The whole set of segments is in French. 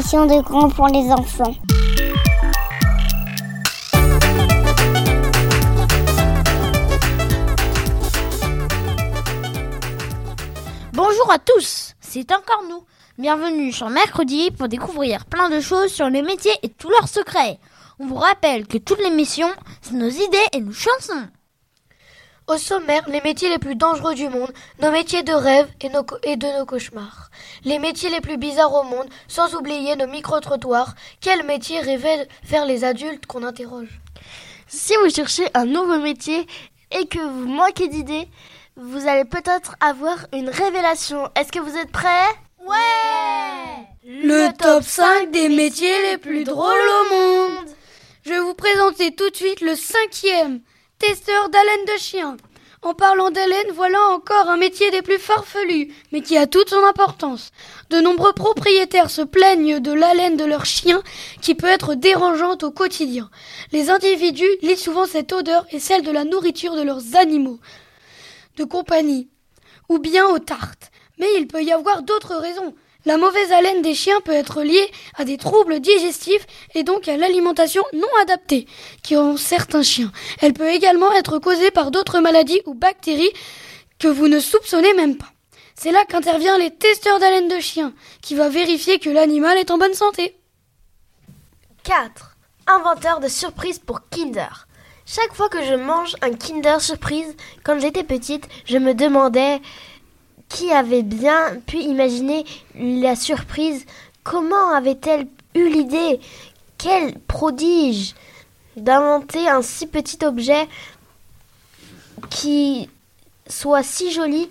De grands pour les enfants. Bonjour à tous, c'est encore nous. Bienvenue sur Mercredi pour découvrir plein de choses sur les métiers et tous leurs secrets. On vous rappelle que toute l'émission, c'est nos idées et nos chansons. Au sommaire, les métiers les plus dangereux du monde, nos métiers de rêve et, nos co- et de nos cauchemars. Les métiers les plus bizarres au monde, sans oublier nos micro-trottoirs. Quel métier révèle faire les adultes qu'on interroge? Si vous cherchez un nouveau métier et que vous manquez d'idées, vous allez peut-être avoir une révélation. Est-ce que vous êtes prêts? Ouais Le top 5 des métiers les plus drôles au monde. Je vais vous présenter tout de suite le cinquième, testeur d'haleine de chien. En parlant d'haleine, voilà encore un métier des plus farfelus, mais qui a toute son importance. De nombreux propriétaires se plaignent de l'haleine de leur chien qui peut être dérangeante au quotidien. Les individus lient souvent cette odeur et celle de la nourriture de leurs animaux de compagnie, ou bien aux tartes. Mais il peut y avoir d'autres raisons. La mauvaise haleine des chiens peut être liée à des troubles digestifs et donc à l'alimentation non adaptée qui ont certains chiens. Elle peut également être causée par d'autres maladies ou bactéries que vous ne soupçonnez même pas. C'est là qu'intervient les testeurs d'haleine de chien, qui va vérifier que l'animal est en bonne santé. 4. Inventeur de surprises pour Kinder. Chaque fois que je mange un Kinder Surprise, quand j'étais petite, je me demandais qui avait bien pu imaginer la surprise. Comment avait-elle eu l'idée? Quel prodige d'inventer un si petit objet qui soit si joli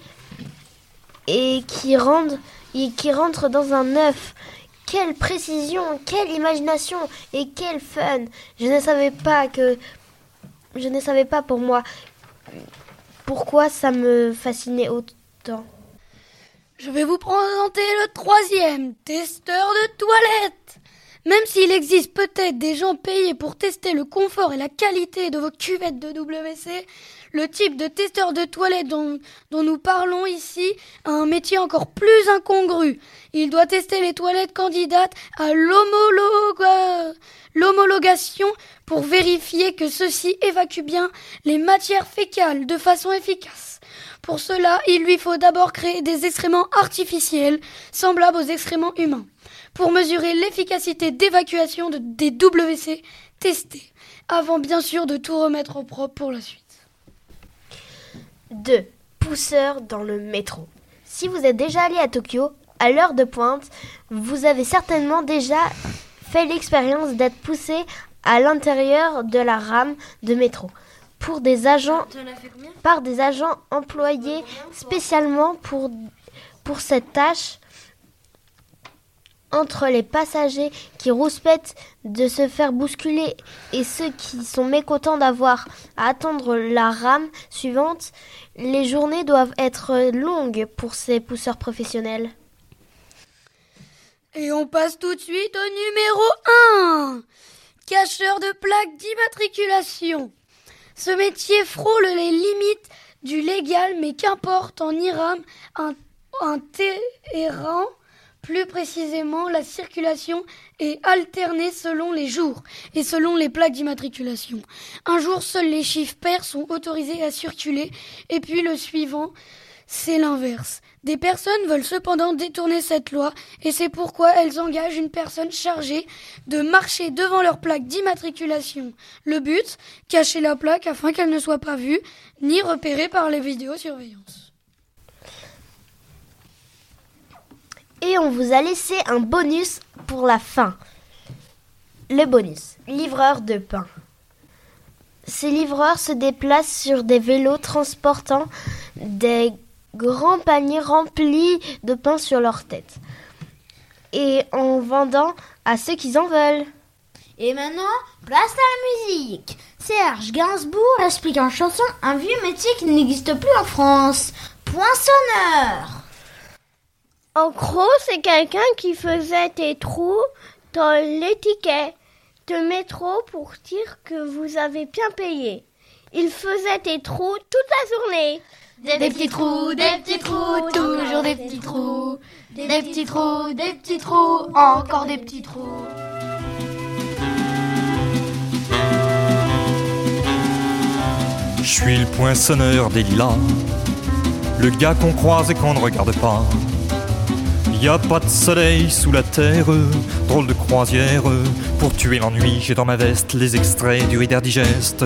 et qui rentre dans un œuf? Quelle précision, quelle imagination et quel fun. Je ne savais pas que je ne savais pas pour moi pourquoi ça me fascinait autant. Je vais vous présenter le troisième, testeur de toilettes. Même s'il existe peut-être des gens payés pour tester le confort et la qualité de vos cuvettes de WC, le type de testeur de toilettes dont, dont nous parlons ici a un métier encore plus incongru. Il doit tester les toilettes candidates à l'homologa- l'homologation pour vérifier que ceux-ci évacuent bien les matières fécales de façon efficace. Pour cela, il lui faut d'abord créer des excréments artificiels, semblables aux excréments humains, pour mesurer l'efficacité d'évacuation de- des WC testés, avant bien sûr de tout remettre au propre pour la suite. 2. Pousseur dans le métro. Si vous êtes déjà allé à Tokyo, à l'heure de pointe, vous avez certainement déjà fait l'expérience d'être poussé à l'intérieur de la rame de métro pour des agents par des agents employés spécialement pour, pour cette tâche entre les passagers qui rouspètent de se faire bousculer et ceux qui sont mécontents d'avoir à attendre la rame suivante, les journées doivent être longues pour ces pousseurs professionnels. Et on passe tout de suite au numéro 1. Cacheur de plaques d'immatriculation. Ce métier frôle les limites du légal, mais qu'importe en Iran un, terrain, plus précisément la circulation est alternée selon les jours et selon les plaques d'immatriculation. Un jour, seuls les chiffres pairs sont autorisés à circuler, et puis le suivant, c'est l'inverse. Des personnes veulent cependant détourner cette loi et c'est pourquoi elles engagent une personne chargée de marcher devant leur plaque d'immatriculation. Le but, cacher la plaque afin qu'elle ne soit pas vue ni repérée par les vidéosurveillances. Et on vous a laissé un bonus pour la fin. Le bonus, livreur de pain. Ces livreurs se déplacent sur des vélos transportant des grands paniers remplis de pain sur leur tête. et en vendant à ceux qui en veulent. Et maintenant, place à la musique. Serge Gainsbourg explique en chanson un vieux métier qui n'existe plus en France. Poinçonneur. En gros, c'est quelqu'un qui faisait des trous dans l'étiquette de métro pour dire que vous avez bien payé. Il faisait des trous toute la journée. Des, petits trous, des petits trous, toujours des petits trous. Des petits trous, des petits trous, encore des petits trous. Je suis le poinçonneur des lilas, le gars qu'on croise et qu'on ne regarde pas. Y a pas de soleil sous la terre, drôle de croisière. Pour tuer l'ennui, j'ai dans ma veste les extraits du Reader Digest.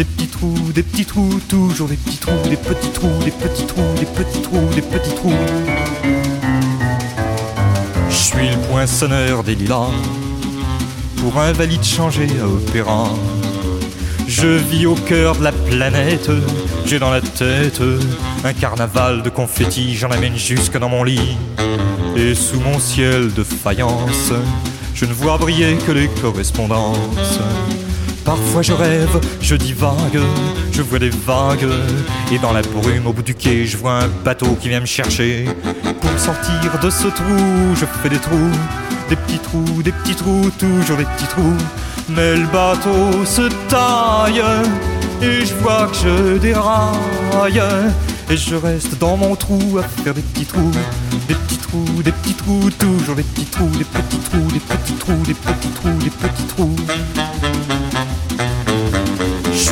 Des petits trous, des petits trous, toujours des petits trous, des petits trous, des petits trous, des petits trous, des petits trous. Je suis le poinçonneur des lilas, pour un valide changé à opéra. Je vis au cœur de la planète, j'ai dans la tête un carnaval de confettis, j'en amène jusque dans mon lit. Et sous mon ciel de faïence, je ne vois briller que les correspondances. Parfois je rêve, je divague, je vois des vagues, et dans la brume au bout du quai, je vois un bateau qui vient me chercher. Pour sortir de ce trou, je fais des trous, des petits trous, des petits trous, toujours des petits trous. Mais le bateau se taille, et je vois que je déraille. Et je reste dans mon trou à faire des petits trous, des petits trous, des petits trous, toujours des petits trous, des petits trous, des petits trous, des petits trous, des petits trous.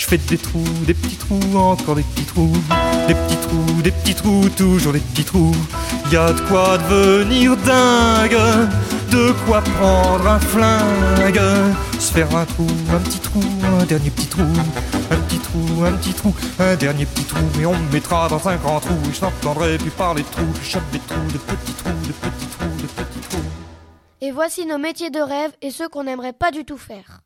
Je fais des trous, des petits trous, encore des petits trous, des petits trous, des petits trous, toujours des petits trous. Y a de quoi devenir dingue, de quoi prendre un flingue, se faire un trou, un petit trou, un dernier petit trou, un petit trou, un petit trou, un dernier petit trou, et on me mettra dans un grand trou. Et je n'entendrai plus parler de trous, je chope des trous, de petits trous, de petits trous, de petits trous. Et voici nos métiers de rêve et ceux qu'on n'aimerait pas du tout faire.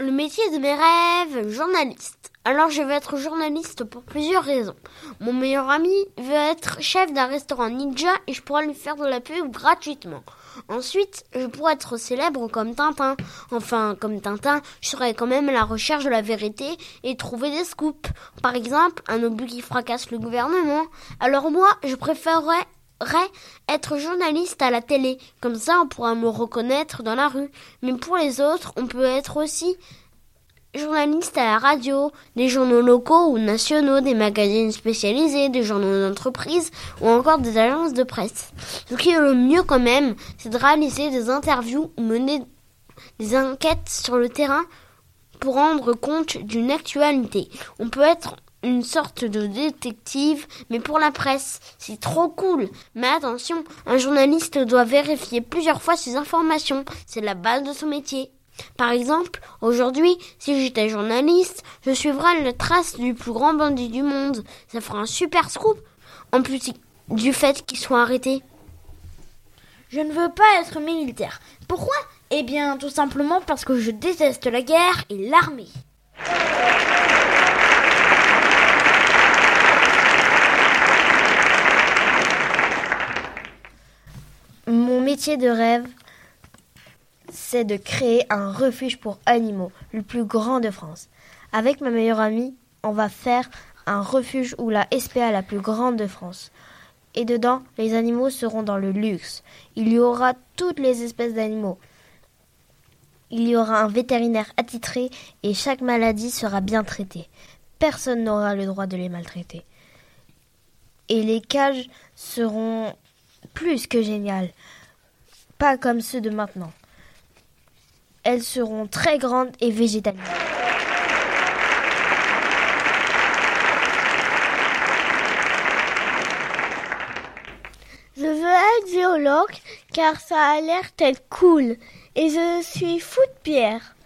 Le métier de mes rêves, journaliste. Alors je veux être journaliste pour plusieurs raisons. Mon meilleur ami veut être chef d'un restaurant ninja et je pourrais lui faire de la pub gratuitement. Ensuite, je pourrais être célèbre comme Tintin. Enfin, comme Tintin, je serais quand même à la recherche de la vérité et trouver des scoops. Par exemple, un obus qui fracasse le gouvernement. Alors moi, je préférerais être journaliste à la télé. Comme ça, on pourra me reconnaître dans la rue. Mais pour les autres, on peut être aussi journaliste à la radio, des journaux locaux ou nationaux, des magazines spécialisés, des journaux d'entreprise ou encore des agences de presse. Ce qui est le mieux quand même, c'est de réaliser des interviews ou mener des enquêtes sur le terrain pour rendre compte d'une actualité. On peut être une sorte de détective, mais pour la presse. C'est trop cool. Mais attention, un journaliste doit vérifier plusieurs fois ses informations. C'est la base de son métier. Par exemple, aujourd'hui, si j'étais journaliste, je suivrais la trace du plus grand bandit du monde. Ça fera un super scoop. En plus du fait qu'il soit arrêté. Je ne veux pas être militaire. Pourquoi? Eh bien, tout simplement parce que je déteste la guerre et l'armée. Mon métier de rêve, c'est de créer un refuge pour animaux, le plus grand de France. Avec ma meilleure amie, on va faire un refuge ou la SPA la plus grande de France. Et dedans, les animaux seront dans le luxe. Il y aura toutes les espèces d'animaux. Il y aura un vétérinaire attitré et chaque maladie sera bien traitée. Personne n'aura le droit de les maltraiter. Et les cages seront plus que géniales. Pas comme ceux de maintenant. Elles seront très grandes et végétalisées. Je veux être géologue car ça a l'air d'être cool et je suis fou de pierres.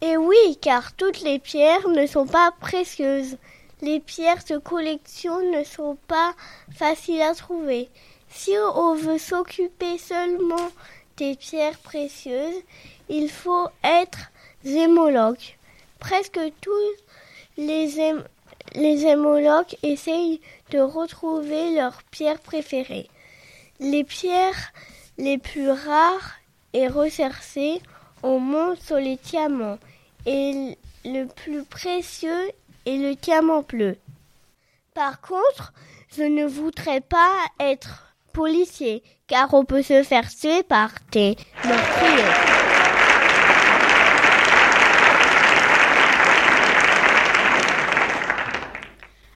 Et oui, car toutes les pierres ne sont pas précieuses. Les pierres de collection ne sont pas faciles à trouver. Si on veut s'occuper seulement des pierres précieuses, il faut être zémologue. Presque tous les, zém- les zémologues essayent de retrouver leurs pierres préférées. Les pierres les plus rares et recherchées au monde sont les diamants et le plus précieux est le diamant bleu. Par contre, je ne voudrais pas être policier car on peut se faire tuer par meurtriers.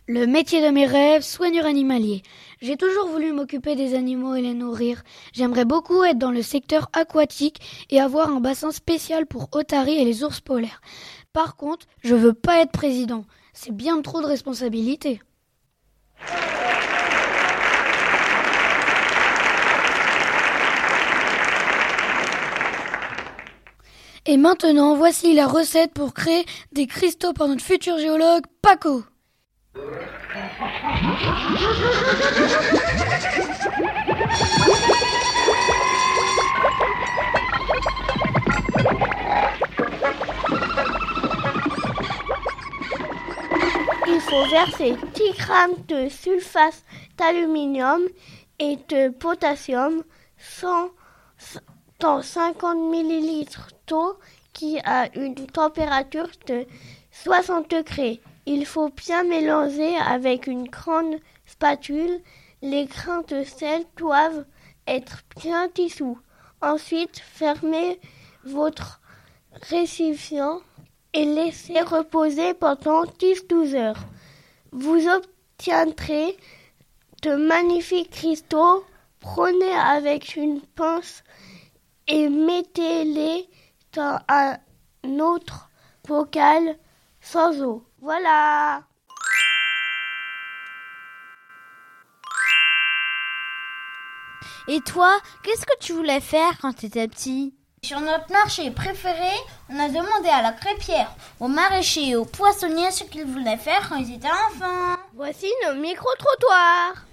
Le métier de mes rêves, soigneur animalier. J'ai toujours voulu m'occuper des animaux et les nourrir. J'aimerais beaucoup être dans le secteur aquatique et avoir un bassin spécial pour otaries et les ours polaires. Par contre, je veux pas être président. C'est bien trop de responsabilités. Et maintenant, voici la recette pour créer des cristaux par notre futur géologue Paco. Il faut verser 10 grammes de sulfate d'aluminium et de potassium dans 50 millilitres qui a une température de 60 degrés. Il faut bien mélanger avec une grande spatule. Les grains de sel doivent être bien dissous. Ensuite, fermez votre récipient et laissez reposer pendant 10-12 heures. Vous obtiendrez de magnifiques cristaux. Prenez avec une pince et mettez-les un autre bocal sans eau. Voilà. Et toi, qu'est-ce que tu voulais faire quand tu étais petit? Sur notre marché préféré, on a demandé à la crêpière, aux maraîchers et aux poissonniers ce qu'ils voulaient faire quand ils étaient enfants. Voici nos micro-trottoirs.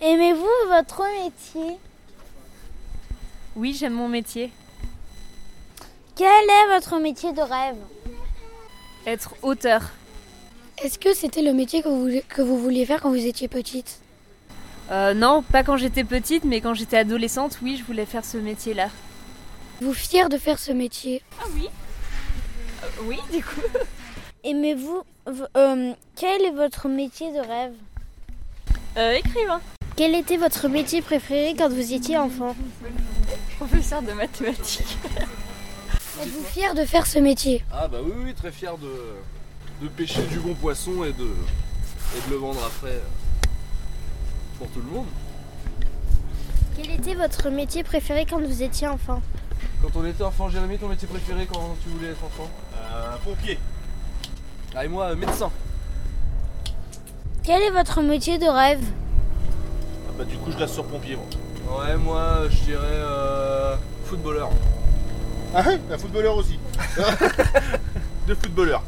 Aimez-vous votre métier? Oui, j'aime mon métier. Quel est votre métier de rêve Être auteur. Est-ce que c'était le métier que vous, que vous vouliez faire quand vous étiez petite? Euh, non, pas quand j'étais petite, mais quand j'étais adolescente, oui, je voulais faire ce métier-là. Vous fière de faire ce métier? Ah oui Oui, du coup. Aimez-vous euh, Quel est votre métier de rêve? Euh, écrivain. Quel était votre métier préféré quand vous étiez enfant? Professeur de mathématiques. Êtes-vous fière de faire ce métier? Ah bah oui, oui, très fier de, de pêcher du bon poisson et de, et de le vendre après euh, pour tout le monde. Quel était votre métier préféré quand vous étiez enfant? Quand on était enfant, Jérémy, ton métier préféré quand tu voulais être enfant? Euh, pompier. Ah et moi, euh, médecin. Quel est votre métier de rêve? Ah bah du coup je reste sur pompier moi. Ouais, moi, je dirais euh, footballeur. Ah un footballeur aussi. Deux footballeurs.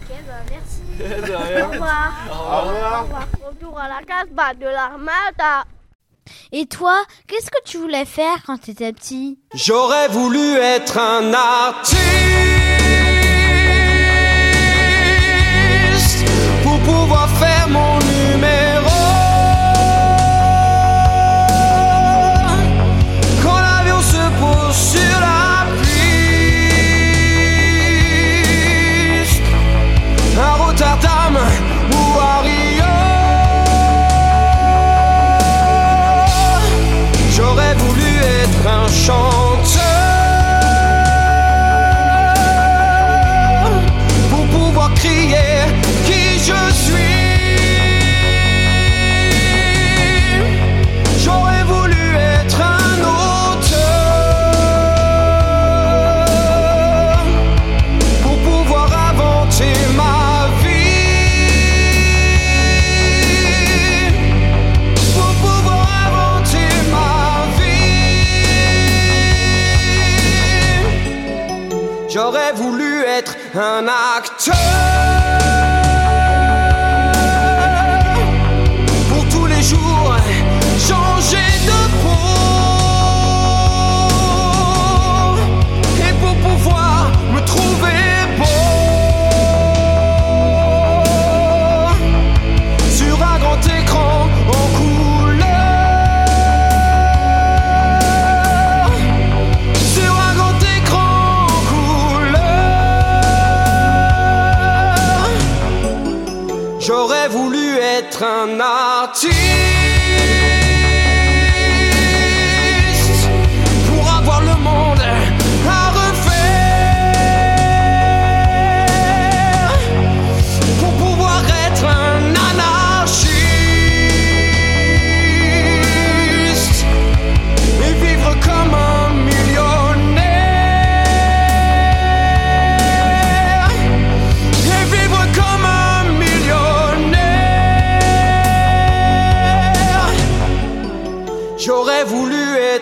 Ok, bah merci. De Au rien. revoir. Au revoir. Retour à la casbah de l'armada. Et toi, qu'est-ce que tu voulais faire quand tu étais petit? J'aurais voulu être un artiste pour pouvoir voulu être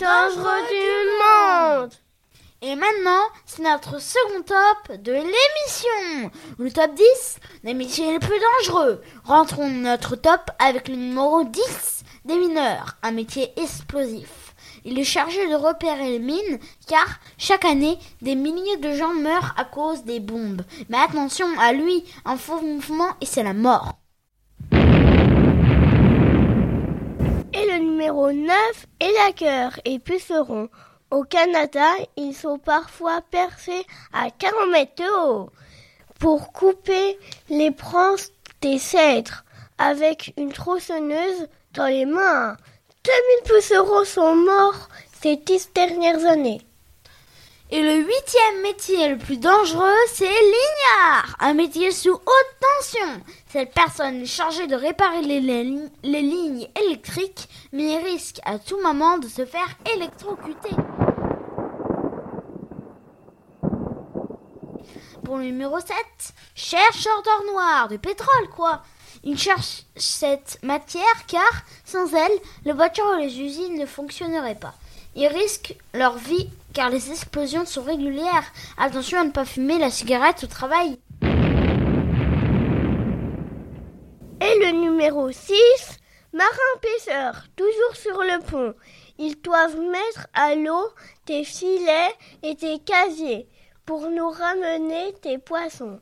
dangereux du monde. Et maintenant, c'est notre second top de l'émission. Le top 10 des métiers les plus dangereux. Rentrons notre top avec le numéro 10 des mineurs, un métier explosif. Il est chargé de repérer les mines car chaque année, des milliers de gens meurent à cause des bombes. Mais attention à lui, un faux mouvement et c'est la mort. Le numéro 9 est la cœur et puceron. Au Canada, ils sont parfois percés à 40 mètres de haut pour couper les branches des cèdres avec une tronçonneuse dans les mains. 2000 pucerons sont morts ces dix dernières années. Et le huitième métier le plus dangereux, c'est l'ignard, un métier sous haute tension. Cette personne est chargée de réparer les, lignes électriques, mais il risque à tout moment de se faire électrocuter. Pour le numéro 7, chercheur d'or noir, de pétrole quoi. Ils cherchent cette matière car sans elle, les voitures et les usines ne fonctionneraient pas. Ils risquent leur vie car les explosions sont régulières. Attention à ne pas fumer la cigarette au travail. Et le numéro 6, marin-pêcheur, toujours sur le pont. Ils doivent mettre à l'eau tes filets et tes casiers pour nous ramener tes poissons.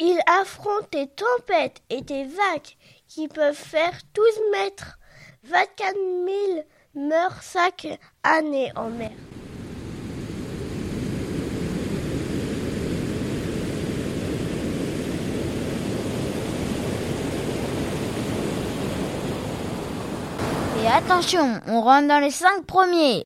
Ils affrontent tes tempêtes et tes vagues qui peuvent faire 12 mètres. 24 000 meurent chaque année en mer. Et attention, on rentre dans les 5 premiers.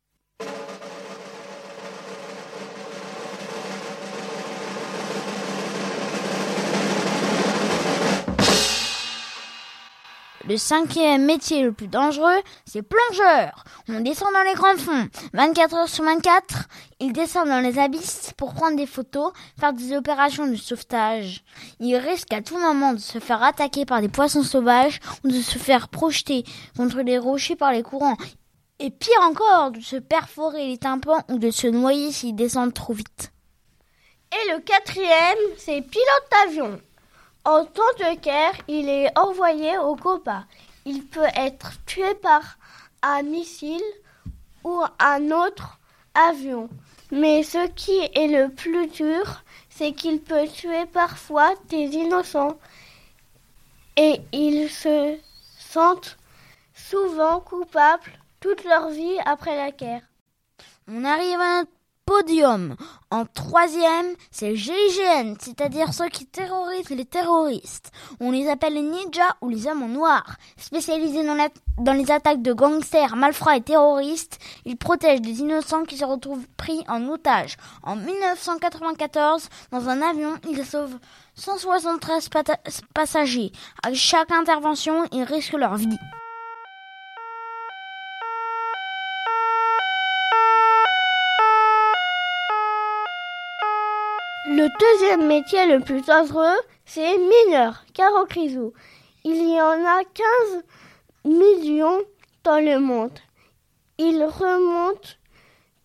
Le cinquième métier le plus dangereux, c'est plongeur. On descend dans les grands fonds. 24 heures sur 24, ils descendent dans les abysses pour prendre des photos, faire des opérations de sauvetage. Ils risquent à tout moment de se faire attaquer par des poissons sauvages ou de se faire projeter contre les rochers par les courants. Et pire encore, de se perforer les tympans ou de se noyer s'ils descendent trop vite. Et le quatrième, c'est pilote d'avion. En temps de guerre, il est envoyé au combat. Il peut être tué par un missile ou un autre avion. Mais ce qui est le plus dur, c'est qu'il peut tuer parfois des innocents. Et ils se sentent souvent coupables toute leur vie après la guerre. On arrive à podium. En troisième, c'est GIGN, c'est-à-dire ceux qui terrorisent les terroristes. On les appelle les ninjas ou les hommes en noir. Spécialisés dans, les attaques de gangsters, malfrats et terroristes, ils protègent des innocents qui se retrouvent pris en otage. En 1994, dans un avion, ils sauvent 173 pata- passagers. À chaque intervention, ils risquent leur vie. Le deuxième métier le plus dangereux, c'est mineur, Caro-Crisou. Il y en a 15 millions dans le monde. Ils remontent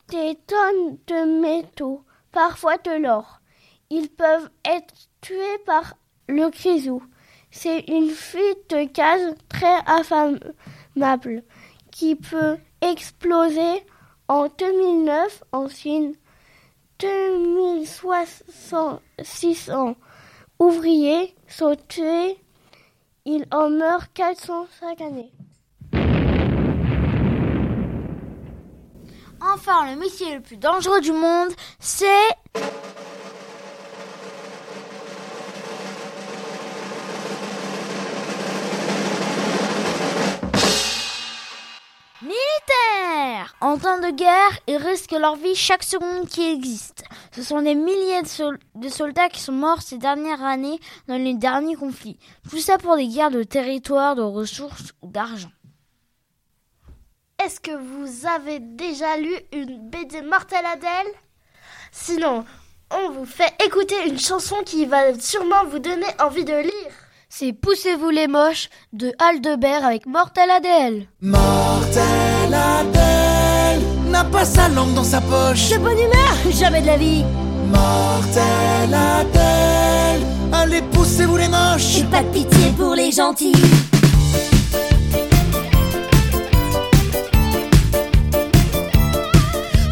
des tonnes de métaux, parfois de l'or. Ils peuvent être tués par le grisou. C'est une fuite de gaz très inflammable qui peut exploser en 2009 en Chine. 2600 ouvriers sont tués. Il en meurt 400 chaque année. Enfin, le métier le plus dangereux du monde, c'est... En temps de guerre, ils risquent leur vie chaque seconde qui existe. Ce sont des milliers de, sol- de soldats qui sont morts ces dernières années dans les derniers conflits. Tout ça pour des guerres de territoire, de ressources ou d'argent. Est-ce que vous avez déjà lu une BD Martel Adèle? Sinon, on vous fait écouter une chanson qui va sûrement vous donner envie de lire. C'est Poussez-vous les moches de Aldebert avec Mortel ADL. Mortel Adèle pas sa langue dans sa poche. De bonne humeur Jamais de la vie Mortel Adèle, allez poussez-vous les moches. J'ai pas de pitié pour les gentils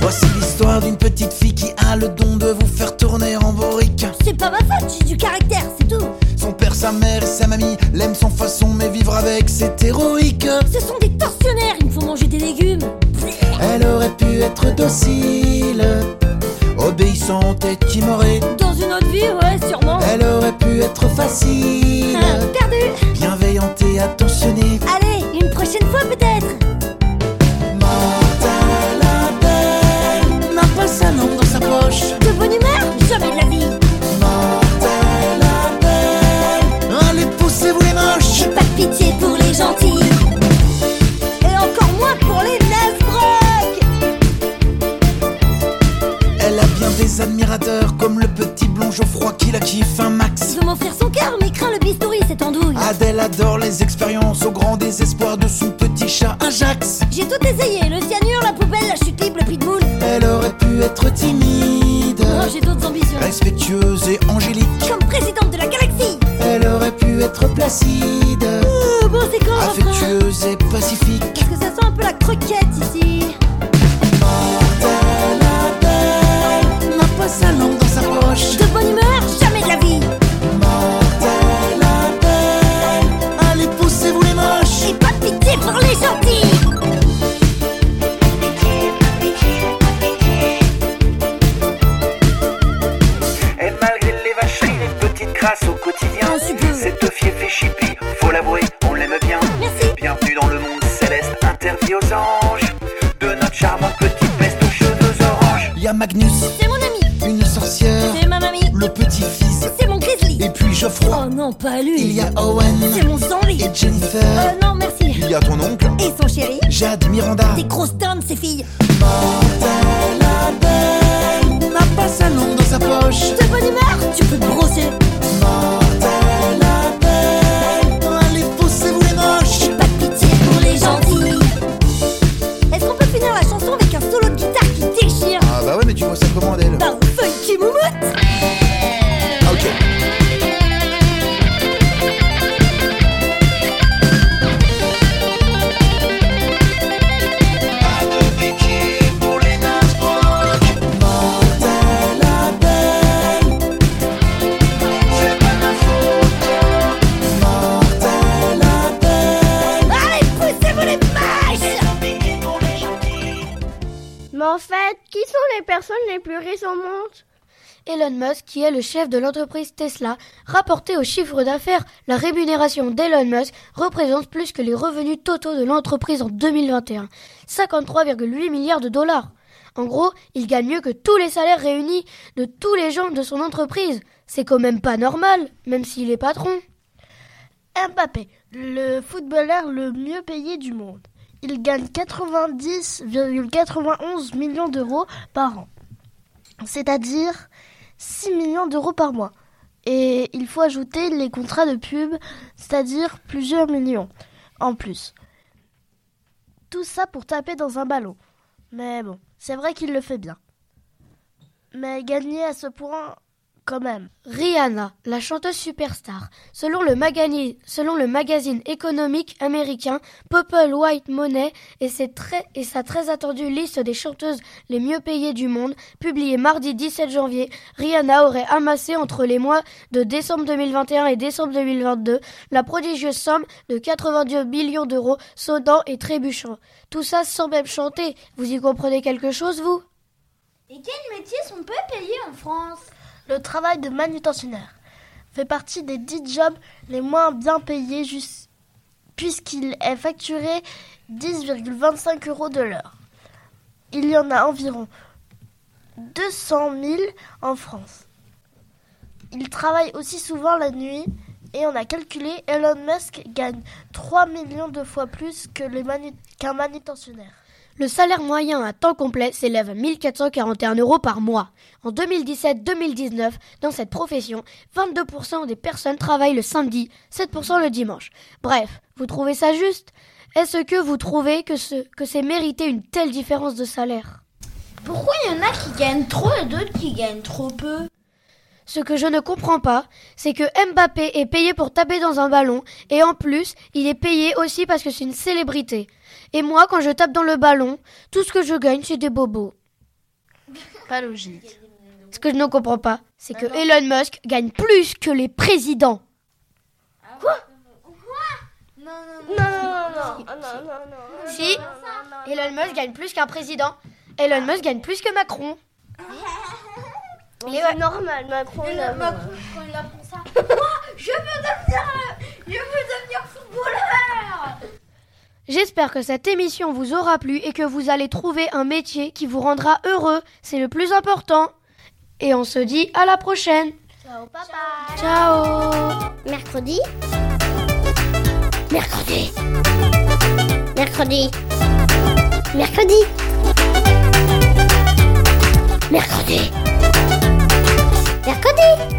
Voici l'histoire d'une petite fille qui a le don de vous faire tourner en borique. C'est pas ma faute, j'ai du caractère, c'est tout Son père, sa mère et sa mamie l'aiment sans façon, mais vivre avec c'est héroïque. Ce sont des tortionnaires, ils me font manger des légumes Elle aurait pu être docile, obéissante et timorée. Dans une autre vie, ouais, sûrement Elle aurait pu être facile, Ah, Perdu bienveillante et attentionnée. Allez, une prochaine fois peut-être Mortel Adèle n'a pas sa langue dans sa poche. De bonne humeur Jamais de la vie Mortel Adèle, allez poussez-vous les moches. J'ai pas de pitié pour les gentils comme le petit blond Geoffroy qui la kiffe un max. Il veut m'offrir son cœur, mais craint le bistouri, cette andouille Adèle adore les expériences au grand désespoir de son petit chat Ajax. J'ai tout essayé, le cyanure, la poubelle, la chute libre, le pitbull Elle aurait pu être timide, Moi j'ai d'autres ambitions respectueuse et angélique. Comme présidente de la galaxie Elle aurait pu être placide, Oh, bon c'est quand affectueuse et pacifique. Aux anges, de notre charmante petite peste aux cheveux oranges. Y a Magnus, C'est mon ami, une sorcière, c'est ma mamie, le petit-fils, c'est mon grizzly. Et puis Geoffroy. Oh non, pas lui. Il y a Owen. C'est mon zombie et Jennifer. Euh, non, merci. Il y a ton oncle, Et son chéri. Jade Miranda. Des grosses dindes, ces filles les plus riches monde Elon Musk, qui est le chef de l'entreprise Tesla, rapporté au chiffre d'affaires, la rémunération d'Elon Musk représente plus que les revenus totaux de l'entreprise en 2021, 53,8 milliards de dollars. En gros, il gagne mieux que tous les salaires réunis de tous les gens de son entreprise. C'est quand même pas normal, même s'il est patron. Mbappé, le footballeur le mieux payé du monde. Il gagne 90,91 millions d'euros par an. C'est-à-dire 6 millions d'euros par mois. Et il faut ajouter les contrats de pub, c'est-à-dire plusieurs millions en plus. Tout ça pour taper dans un ballon. Mais bon, c'est vrai qu'il le fait bien. Mais gagner à ce point, Rihanna, la chanteuse superstar, selon le, magazine, économique américain Purple White Money et, sa très attendue liste des chanteuses les mieux payées du monde, publiée mardi 17 janvier, Rihanna aurait amassé entre les mois de décembre 2021 et décembre 2022 la prodigieuse somme de 82 millions d'euros sonnant et trébuchant. Tout ça sans même chanter. Vous y comprenez quelque chose, vous? Et quels métiers sont peu payés en France? Le travail de manutentionnaire fait partie des dix jobs les moins bien payés puisqu'il est facturé 10,25 euros de l'heure. Il y en a environ 200 000 en France. Il travaille aussi souvent la nuit et on a calculé Elon Musk gagne 3 millions de fois plus qu'un manutentionnaire. Le salaire moyen à temps complet s'élève à 1441 euros par mois. En 2017-2019, dans cette profession, 22% des personnes travaillent le samedi, 7% le dimanche. Bref, vous trouvez ça juste? Est-ce que vous trouvez que, ce, que c'est mérité une telle différence de salaire? Pourquoi il y en a qui gagnent trop et d'autres qui gagnent trop peu? Ce que je ne comprends pas, c'est que Mbappé est payé pour taper dans un ballon, et en plus, il est payé aussi parce que c'est une célébrité. Et moi, quand je tape dans le ballon, tout ce que je gagne, c'est des bobos. Pas logique. Ce que je ne comprends pas, c'est que Elon Musk gagne plus que les présidents. Quoi non non non, non, non, non, non, Si, Elon Musk gagne plus qu'un président. Elon Musk gagne plus que Macron. C'est normal, Macron. Macron, quand il apprend ça. Moi, je veux devenir, je veux devenir footballeur. J'espère que cette émission vous aura plu et que vous allez trouver un métier qui vous rendra heureux. C'est le plus important. Et on se dit à la prochaine. Ciao papa. Ciao. Mercredi. Mercredi. Mercredi. Mercredi. Mercredi. Mercredi.